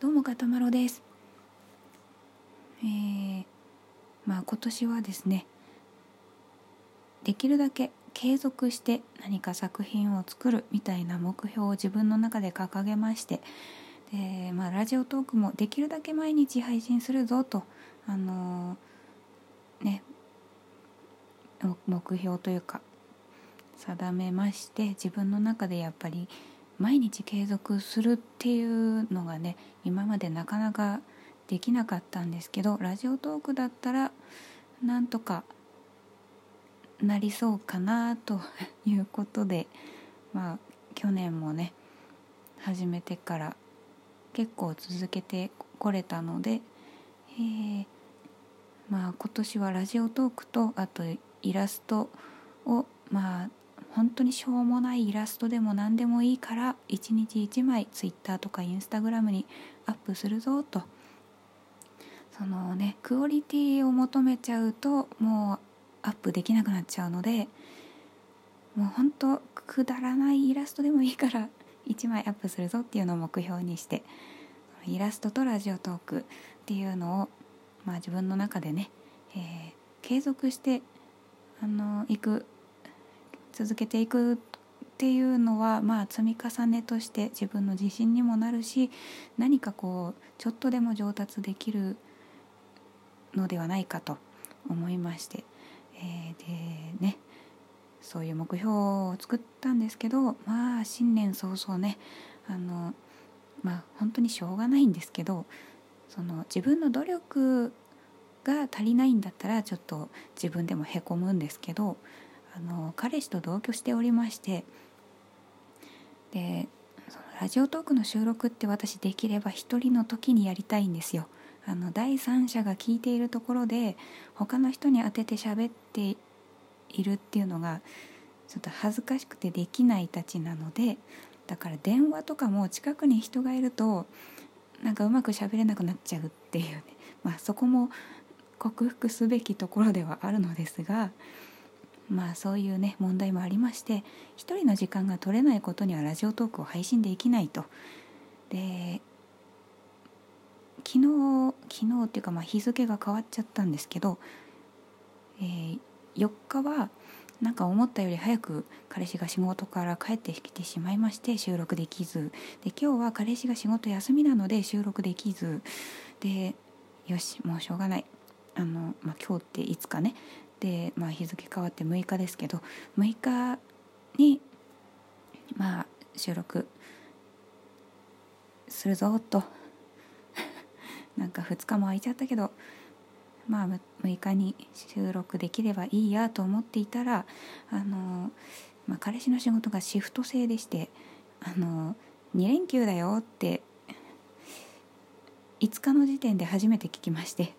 どうもかたまろです。えー、まあ今年はですねできるだけ継続して何か作品を作るみたいな目標を自分の中で掲げましてで、まあ、ラジオトークもできるだけ毎日配信するぞとあのー、ね目標というか定めまして自分の中でやっぱり毎日継続するっていうのがね今までなかなかできなかったんですけどラジオトークだったらなんとかなりそうかなということでまあ去年もね始めてから結構続けてこれたので、えー、まあ今年はラジオトークとあとイラストをまあ本当にしょうもないイラストでも何でもいいから1日1枚 Twitter とか Instagram にアップするぞと。そのねクオリティを求めちゃうともうアップできなくなっちゃうのでもう本当くだらないイラストでもいいから1枚アップするぞっていうのを目標にしてイラストとラジオトークっていうのを、まあ、自分の中でね、えー、継続してあのいく続けていくっていうのはまあ積み重ねとして自分の自信にもなるし何かこうちょっとでも上達できるのではないかと思いまして、えー、でねそういう目標を作ったんですけどまあ新年早々ねあのまあ本当にしょうがないんですけどその自分の努力が足りないんだったらちょっと自分でもへこむんですけどあの彼氏と同居しておりましてでラジオトークの収録って私できれば一人の時にやりたいんですよ。あの第三者が聞いているところで他の人に当てて喋っているっていうのがちょっと恥ずかしくてできないたちなのでだから電話とかも近くに人がいるとなんかうまく喋れなくなっちゃうっていうね、まあ、そこも克服すべきところではあるのですがまあそういうね問題もありまして一人の時間が取れないことにはラジオトークを配信できないと。で昨日昨日っていうかまあ日付が変わっちゃったんですけど、えー、4日はなんか思ったより早く彼氏が仕事から帰ってきてしまいまして収録できず。で今日は彼氏が仕事休みなので収録できず。でよしもうしょうがない。あの、まあ、今日っていつかねで、まあ、日付変わって6日ですけど6日にまあ収録するぞと。なんか2日も空いちゃったけどまあ6日に収録できればいいやと思っていたらあの、まあ、彼氏の仕事がシフト制でしてあの2連休だよって5日の時点で初めて聞きまして。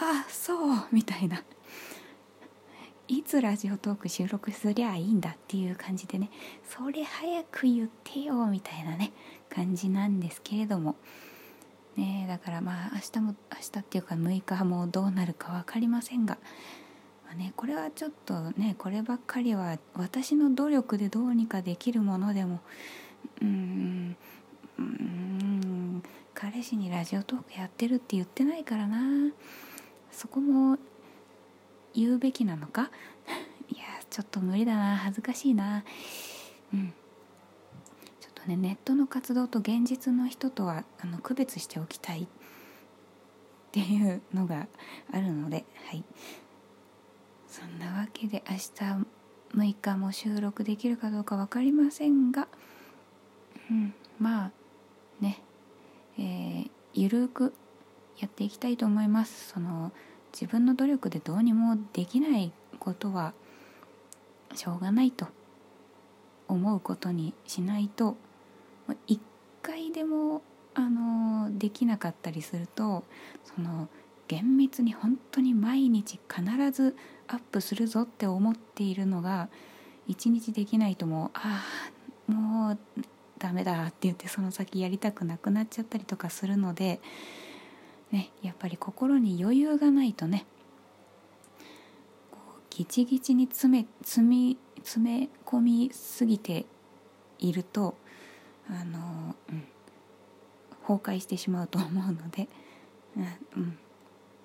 あそうみたいな。いつラジオトーク収録すりゃいいんだっていう感じでね。それ早く言ってよみたいなね感じなんですけれども。ねだからまあ明日も明日っていうか6日もどうなるか分かりませんが、まあね、これはちょっとねこればっかりは私の努力でどうにかできるものでもうーんうん彼氏にラジオトークやってるって言ってないからな。そこも言うべきなのか？いやちょっと無理だな。恥ずかしいな。うん。ちょっとねネットの活動と現実の人とはあの区別しておきたい。っていうのがあるのではい。そんなわけで明日6日も収録できるかどうか分かりませんが、うん、まあね。えー、ゆるくやっていきたいと思います。その自分の努力でどうにもできないことはしょうがないと思うことにしないと一回でもあのできなかったりするとその厳密に本当に毎日必ずアップするぞって思っているのが一日できないともうああもうダメだって言ってその先やりたくなくなっちゃったりとかするのでねやっぱり心に余裕がないとねこうギチギチに詰め詰み詰め込みすぎているとあの、うん、崩壊してしまうと思うので、うん、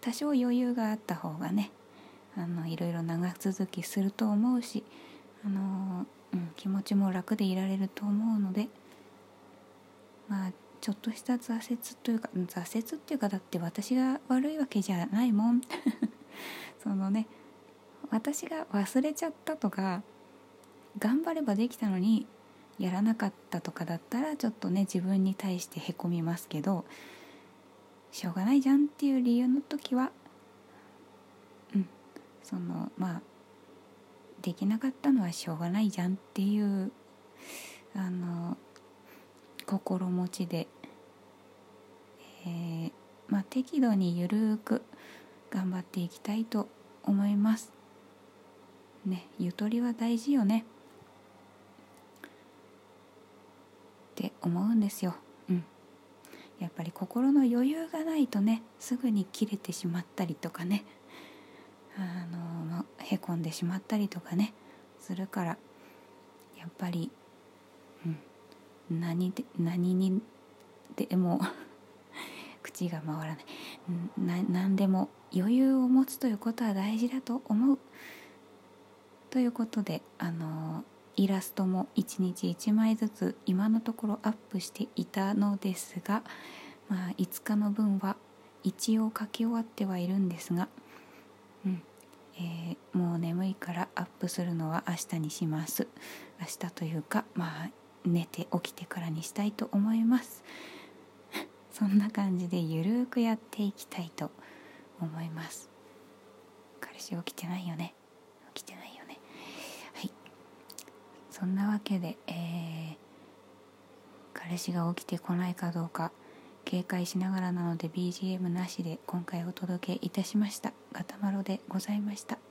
多少余裕があった方がねあのいろいろ長続きすると思うし、あのうん、気持ちも楽でいられると思うのでまあちょっとした挫折というか挫折っていうかだって私が悪いわけじゃないもん。そのね私が忘れちゃったとか頑張ればできたのにやらなかったとかだったらちょっとね自分に対してへこみますけどしょうがないじゃんっていう理由の時はうんそのまあできなかったのはしょうがないじゃんっていうあの心持ちで、えー、まあ、適度にゆるく頑張っていきたいと思います。ねゆとりは大事よねって思うんですよ。うん、やっぱり心の余裕がないとねすぐに切れてしまったりとかねあのへこんでしまったりとかねするからやっぱり、うん、何で何にでも口が回らない。な何でも余裕を持つということは大事だと思う。ということであのイラストも1日1枚ずつ今のところアップしていたのですが、まあ、5日の分は一応書き終わってはいるんですが、うんえー、もう眠いからアップするのは明日にします。明日というかまあ寝て起きてからにしたいと思います。そんな感じでゆるーくやっていきたいと思います。彼氏起きてないよね？起きてないそんなわけで、えー、彼氏が起きてこないかどうか警戒しながらなので BGM なしで今回お届けいたしました。ガタマロでございました。